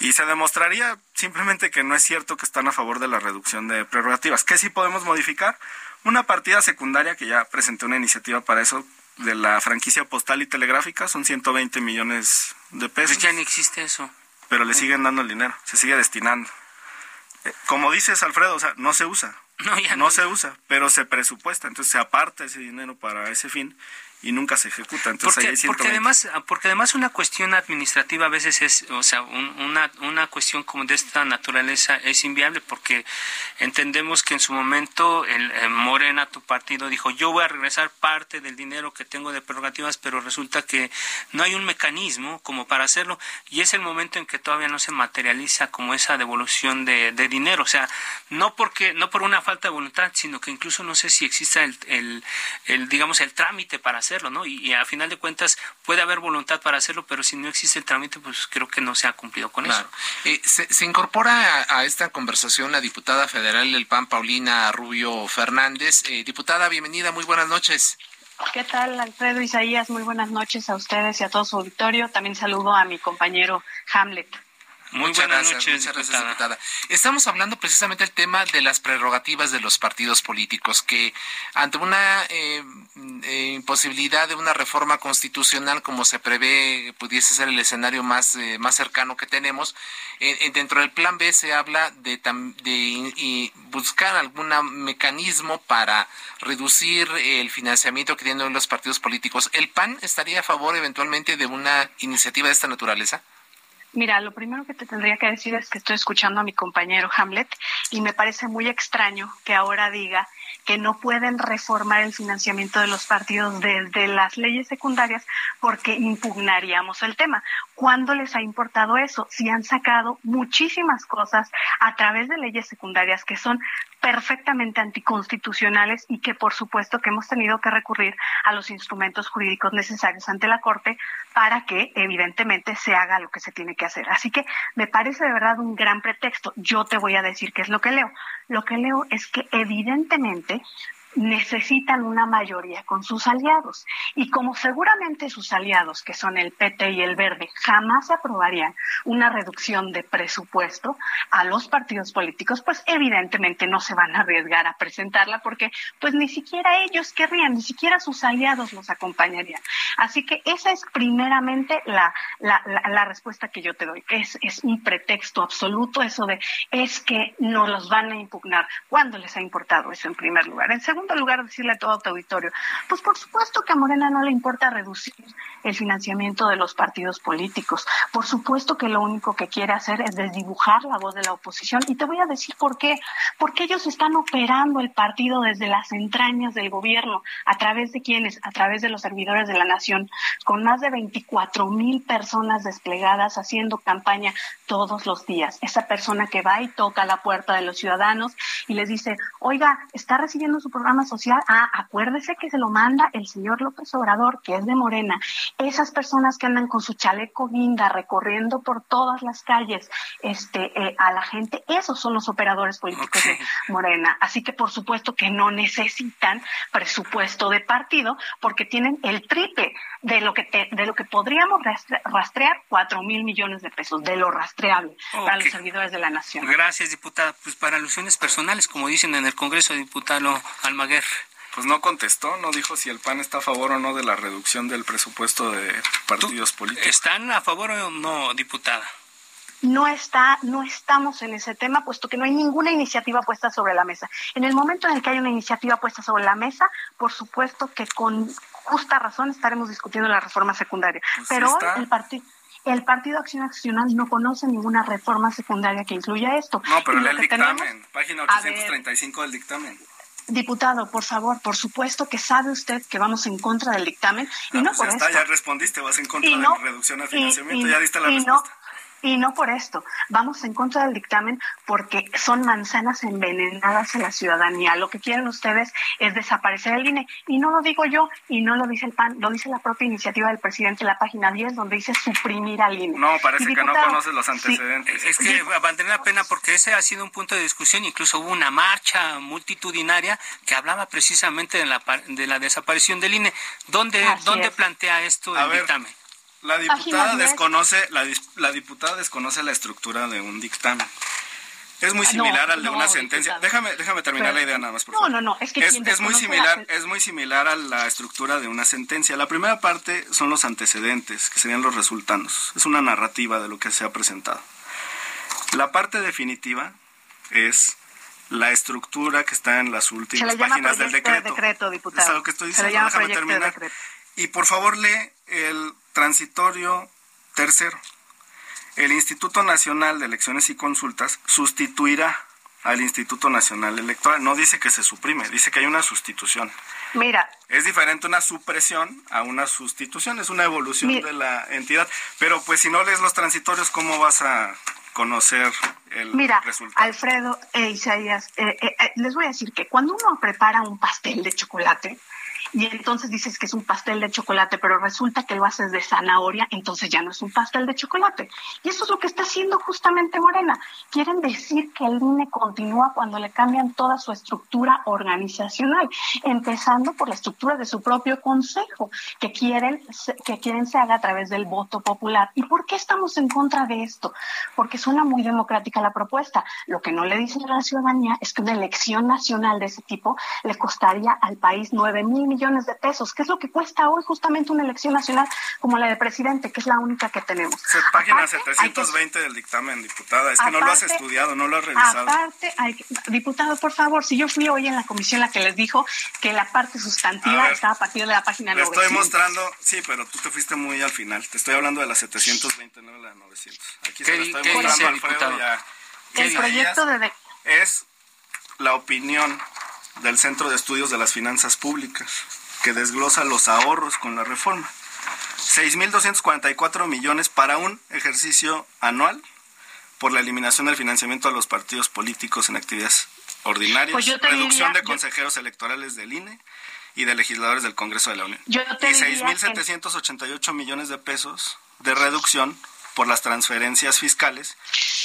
Y se demostraría simplemente que no es cierto que están a favor de la reducción de prerrogativas. ¿Qué sí podemos modificar? Una partida secundaria, que ya presenté una iniciativa para eso, de la franquicia postal y telegráfica, son 120 millones de pesos. Pues ya ni existe eso. Pero le siguen dando el dinero, se sigue destinando. Eh, como dices, Alfredo, o sea, no se usa. No, ya no, se usa, pero se presupuesta, entonces se aparta ese dinero para ese fin y nunca se ejecuta. Entonces, porque, porque además, porque además una cuestión administrativa a veces es, o sea, una, una cuestión como de esta naturaleza es inviable porque entendemos que en su momento el, eh, Morena, tu partido, dijo yo voy a regresar parte del dinero que tengo de prerrogativas, pero resulta que no hay un mecanismo como para hacerlo y es el momento en que todavía no se materializa como esa devolución de, de dinero, o sea, no porque no por una falta de voluntad, sino que incluso no sé si exista el, el, el digamos el trámite para hacerlo, ¿no? Y, a final de cuentas puede haber voluntad para hacerlo, pero si no existe el trámite, pues creo que no se ha cumplido con eso. Eh, se, incorpora a, esta conversación la diputada federal del PAN, Paulina Rubio Fernández. Eh, diputada, bienvenida, muy buenas noches. ¿Qué tal, Alfredo Isaías? Muy buenas noches a ustedes y a todo su auditorio. También saludo a mi compañero Hamlet. Muy muchas buenas gracias, noches, muchas diputada. Estamos hablando precisamente del tema de las prerrogativas de los partidos políticos, que ante una eh, eh, imposibilidad de una reforma constitucional, como se prevé, pudiese ser el escenario más, eh, más cercano que tenemos, dentro del plan B se habla de, de buscar algún mecanismo para reducir el financiamiento que tienen los partidos políticos. ¿El PAN estaría a favor eventualmente de una iniciativa de esta naturaleza? Mira, lo primero que te tendría que decir es que estoy escuchando a mi compañero Hamlet y me parece muy extraño que ahora diga que no pueden reformar el financiamiento de los partidos desde las leyes secundarias porque impugnaríamos el tema. ¿Cuándo les ha importado eso? Si han sacado muchísimas cosas a través de leyes secundarias que son perfectamente anticonstitucionales y que por supuesto que hemos tenido que recurrir a los instrumentos jurídicos necesarios ante la Corte para que evidentemente se haga lo que se tiene que hacer. Así que me parece de verdad un gran pretexto. Yo te voy a decir qué es lo que leo. Lo que leo es que evidentemente necesitan una mayoría con sus aliados. Y como seguramente sus aliados, que son el PT y el Verde, jamás aprobarían una reducción de presupuesto a los partidos políticos, pues evidentemente no se van a arriesgar a presentarla porque pues ni siquiera ellos querrían, ni siquiera sus aliados los acompañarían. Así que esa es primeramente la, la, la, respuesta que yo te doy. Es, es un pretexto absoluto eso de es que no los van a impugnar. ¿Cuándo les ha importado eso en primer lugar? En segundo lugar, decirle a todo tu auditorio, pues por supuesto que a Morena no le importa reducir el financiamiento de los partidos políticos. Por supuesto que lo único que quiere hacer es desdibujar la voz de la oposición. Y te voy a decir por qué. Porque ellos están operando el partido desde las entrañas del gobierno. ¿A través de quiénes? A través de los servidores de la nación, con más de 24 mil personas desplegadas haciendo campaña todos los días. Esa persona que va y toca la puerta de los ciudadanos y les dice, oiga, está recibiendo su programa social, ah, acuérdese que se lo manda el señor López Obrador, que es de Morena. Esas personas que andan con su chaleco guinda recorriendo por todas las calles este, eh, a la gente, esos son los operadores políticos de Morena. Así que por supuesto que no necesitan presupuesto de partido porque tienen el triple de lo que de lo que podríamos rastrear cuatro mil millones de pesos de lo rastreable para los servidores de la nación. Gracias, diputada. Pues para alusiones personales, como dicen en el Congreso, diputado Almaguer. Pues no contestó, no dijo si el PAN está a favor o no de la reducción del presupuesto de partidos políticos. ¿Están a favor o no, diputada? no está, no estamos en ese tema, puesto que no hay ninguna iniciativa puesta sobre la mesa. En el momento en el que hay una iniciativa puesta sobre la mesa, por supuesto que con justa razón estaremos discutiendo la reforma secundaria. Pues Pero el partido el Partido Acción Nacional no conoce ninguna reforma secundaria que incluya esto. No, pero el dictamen, página 835 del dictamen. Diputado, por favor, por supuesto que sabe usted que vamos en contra del dictamen y ah, no, pues por ya respondiste, vas en contra de la reducción al financiamiento, ya diste la respuesta. Y no por esto, vamos en contra del dictamen porque son manzanas envenenadas a la ciudadanía. Lo que quieren ustedes es desaparecer el INE. Y no lo digo yo, y no lo dice el PAN, lo dice la propia iniciativa del presidente en la página 10, donde dice suprimir al INE. No, parece que no conoces los antecedentes. es que abandoné la pena porque ese ha sido un punto de discusión. Incluso hubo una marcha multitudinaria que hablaba precisamente de la, de la desaparición del INE. ¿Dónde, ¿dónde plantea esto el dictamen? La diputada desconoce la, la diputada desconoce la estructura de un dictamen. Es muy ah, similar al de una sentencia. Déjame, déjame terminar la idea nada más, por favor. No, no, no, es que es, muy similar, es muy similar a la estructura de una sentencia. La primera parte son los antecedentes, que serían los resultados. Es una narrativa de lo que se ha presentado. La parte definitiva es la estructura que está en las últimas páginas del decreto. decreto diputado. Es lo que estoy diciendo, déjame terminar. y por favor lee el transitorio tercero. El Instituto Nacional de Elecciones y Consultas sustituirá al Instituto Nacional Electoral. No dice que se suprime, dice que hay una sustitución. Mira. Es diferente una supresión a una sustitución, es una evolución de la entidad. Pero pues si no lees los transitorios, ¿cómo vas a conocer el Mira, resultado? Alfredo e Isaías, eh, eh, eh, les voy a decir que cuando uno prepara un pastel de chocolate, y entonces dices que es un pastel de chocolate, pero resulta que lo haces de zanahoria, entonces ya no es un pastel de chocolate. Y eso es lo que está haciendo justamente Morena. Quieren decir que el INE continúa cuando le cambian toda su estructura organizacional, empezando por la estructura de su propio consejo, que quieren, que quieren se haga a través del voto popular. ¿Y por qué estamos en contra de esto? Porque suena muy democrática la propuesta. Lo que no le dicen a la ciudadanía es que una elección nacional de ese tipo le costaría al país nueve mil de pesos, que es lo que cuesta hoy justamente una elección nacional como la de presidente, que es la única que tenemos. Página 720 del dictamen, diputada. Es que no lo has estudiado, no lo has revisado. Aparte, diputado, por favor, si yo fui hoy en la comisión la que les dijo que la parte sustantiva estaba a partir de la página 900. Le estoy mostrando, sí, pero tú te fuiste muy al final. Te estoy hablando de la 720, no de la 900. Aquí se la estoy mostrando, Alfredo, ya. El proyecto de... Es la opinión del Centro de Estudios de las Finanzas Públicas, que desglosa los ahorros con la reforma. 6.244 millones para un ejercicio anual por la eliminación del financiamiento a los partidos políticos en actividades ordinarias, pues reducción de consejeros electorales del INE y de legisladores del Congreso de la Unión. Yo y 6.788 millones de pesos de reducción por las transferencias fiscales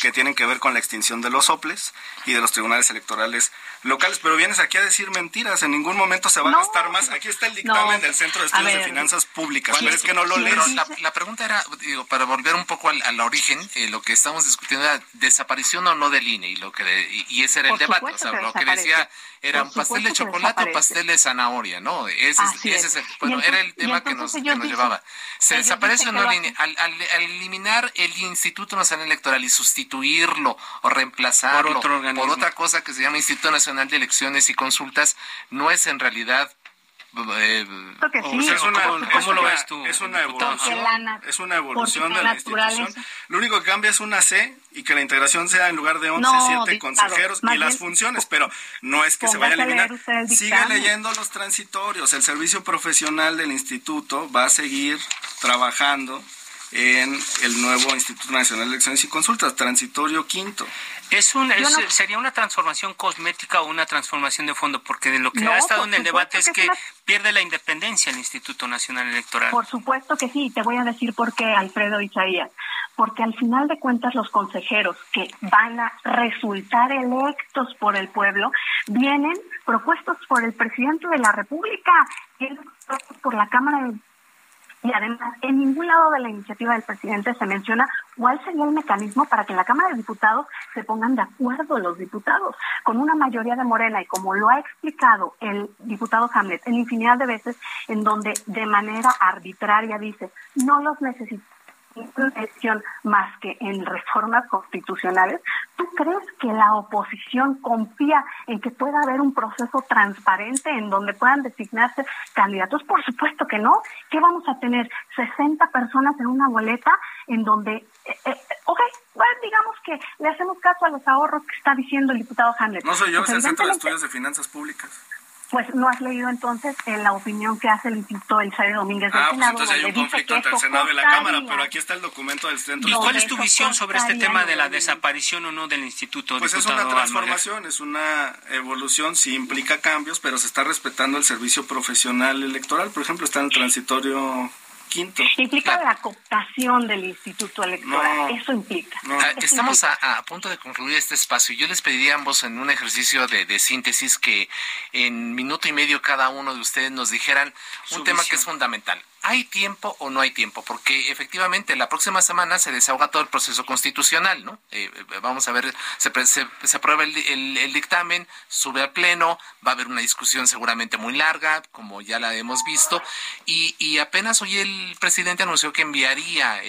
que tienen que ver con la extinción de los soples y de los tribunales electorales locales. Pero vienes aquí a decir mentiras, en ningún momento se va a gastar más. Aquí está el dictamen del Centro de Estudios de Finanzas Públicas, pero es que no lo lees. la, pregunta era, digo, para volver un poco al, origen, eh, lo que estamos discutiendo era desaparición o no del INE, y, lo que y, ese era el debate. O sea, lo que decía era un pastel de chocolate o pastel de zanahoria, ¿no? Ese, ese bueno, era el tema que nos, que nos llevaba. ¿Se desaparece o no el INE? Al, al, al eliminar el Instituto Nacional Electoral y sustituirlo o reemplazarlo por, otra cosa que se llama Instituto Nacional de Elecciones y Consultas, no es en realidad eh, es una, ¿Cómo lo ves tú? Es una evolución, es una evolución de la institución. Lo único que cambia es una C y que la integración sea en lugar de 11, 7 consejeros y las funciones, pero no es que se vaya a eliminar. Sigue leyendo los transitorios. El servicio profesional del instituto va a seguir trabajando en el nuevo Instituto Nacional de Elecciones y Consultas, transitorio quinto. Es un, ¿Sería una transformación cosmética o una transformación de fondo? Porque de lo que ha estado en el debate es que, pierde la independencia el Instituto Nacional Electoral. Por supuesto que sí, te voy a decir por qué, Alfredo Isaías. Porque al final de cuentas los consejeros que van a resultar electos por el pueblo vienen propuestos por el presidente de la República, por la Cámara de y además, en ningún lado de la iniciativa del presidente se menciona cuál sería el mecanismo para que en la Cámara de Diputados se pongan de acuerdo los diputados. Con una mayoría de Morena y como lo ha explicado el diputado Hamlet en infinidad de veces, en donde de manera arbitraria dice, no los necesitamos más que en reformas constitucionales, ¿tú crees que la oposición confía en que pueda haber un proceso transparente en donde puedan designarse candidatos? Por supuesto que no. ¿Qué vamos a tener? 60 personas en una boleta en donde, eh, eh, ok, bueno, digamos que le hacemos caso a los ahorros que está diciendo el diputado Hamlet. No soy yo, es el Centro de Estudios de Finanzas Públicas pues no has leído entonces en eh, la opinión que hace el Instituto Elsario Domínguez del ah, pues entonces hay un conflicto entre el Senado y la Cámara, pero aquí está el documento del Centro. ¿Y cuál es tu visión sobre este tema de la desaparición o no del Instituto? Pues es una transformación, es una evolución, sí implica cambios, pero se está respetando el servicio profesional electoral. Por ejemplo, está en el transitorio Implica la cooptación del Instituto Electoral. Eso implica. Estamos A, punto de concluir este espacio. Yo les pediría a ambos en un ejercicio de, síntesis que en minuto y medio cada uno de ustedes nos dijeran un tema que es fundamental. ¿Hay tiempo o no hay tiempo? Porque efectivamente la próxima semana se desahoga todo el proceso constitucional, ¿no? Eh, eh, vamos a ver, se, se, aprueba el, dictamen, sube al Pleno, va a haber una discusión seguramente muy larga, como ya la hemos visto, y, apenas hoy el presidente anunció que enviaría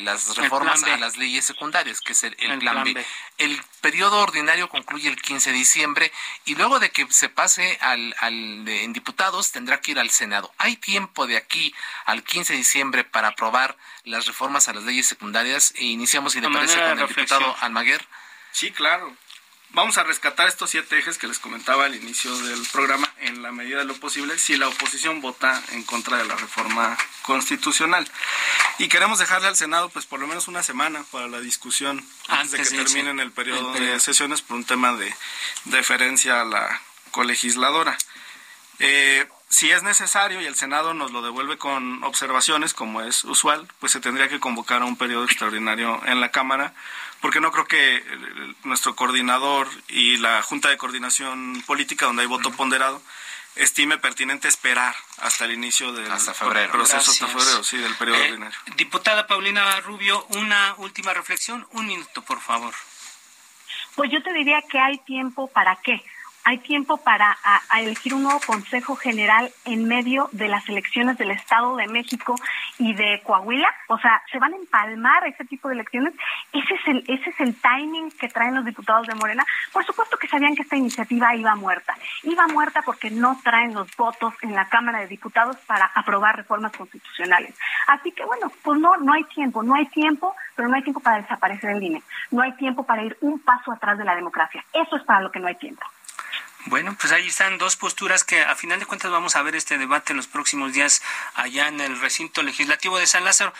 las reformas a las leyes secundarias, que es el, plan, B. El periodo ordinario concluye el 15 de diciembre y luego de que se pase al, al en diputados tendrá que ir al Senado. ¿Hay tiempo de aquí al 15 de diciembre para aprobar las reformas a las leyes secundarias e iniciamos, si le parece, con el diputado Almaguer. Sí, claro. Vamos a rescatar estos siete ejes que les comentaba al inicio del programa en la medida de lo posible si la oposición vota en contra de la reforma constitucional. Y queremos dejarle al Senado pues por lo menos una semana para la discusión antes, de que termine el periodo de sesiones por un tema de deferencia a la colegisladora. Eh, si es necesario y el Senado nos lo devuelve con observaciones, como es usual, pues se tendría que convocar a un periodo extraordinario en la Cámara, porque no creo que nuestro coordinador y la Junta de Coordinación Política, donde hay voto ponderado, estime pertinente esperar hasta el inicio del proceso hasta febrero, sí, del periodo eh, ordinario. Diputada Paulina Rubio, una última reflexión, un minuto, por favor. Pues yo te diría que hay tiempo para qué hay tiempo para elegir un nuevo Consejo General en medio de las elecciones del Estado de México y de Coahuila. O sea, se van a empalmar ese tipo de elecciones. Ese es el, ese es el timing que traen los diputados de Morena. Por supuesto que sabían que esta iniciativa iba muerta. Iba muerta porque no traen los votos en la Cámara de Diputados para aprobar reformas constitucionales. Así que bueno, pues no, no hay tiempo, no hay tiempo, pero no hay tiempo para desaparecer el INE. No hay tiempo para ir un paso atrás de la democracia. Eso es para lo que no hay tiempo. Bueno, pues ahí están dos posturas que a final de cuentas vamos a ver este debate en los próximos días allá en el recinto legislativo de San Lázaro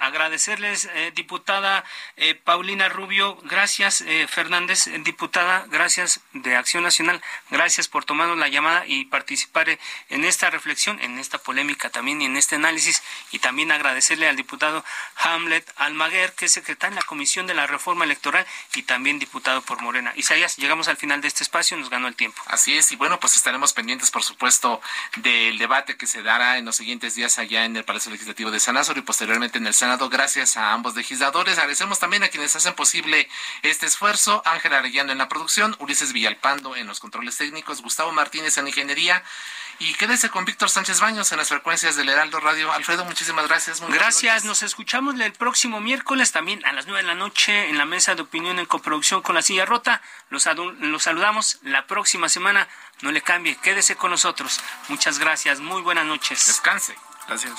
agradecerles, eh, diputada eh, Paulina Rubio, gracias, eh, Fernández, diputada, gracias de Acción Nacional, gracias por tomarnos la llamada y participar en esta reflexión, en esta polémica también y en este análisis, y también agradecerle al diputado Hamlet Almaguer, que es secretario en la Comisión de la Reforma Electoral y también diputado por Morena. Isaías, llegamos al final de este espacio, nos ganó el tiempo. Así es, y bueno, pues estaremos pendientes, por supuesto, del debate que se dará en los siguientes días allá en el Palacio Legislativo de San Lázaro y posteriormente en el Senado Gracias a ambos legisladores. Agradecemos también a quienes hacen posible este esfuerzo. Ángel Arellano en la producción, Ulises Villalpando en los controles técnicos, Gustavo Martínez en ingeniería. Y quédese con Víctor Sánchez Baños en las frecuencias del Heraldo Radio. Alfredo, muchísimas gracias. gracias, nos escuchamos el próximo miércoles también a las nueve de la noche en la mesa de opinión en coproducción con la silla rota. Los, los saludamos la próxima semana. No le cambie, quédese con nosotros. Muchas gracias, muy buenas noches. Descanse. Gracias.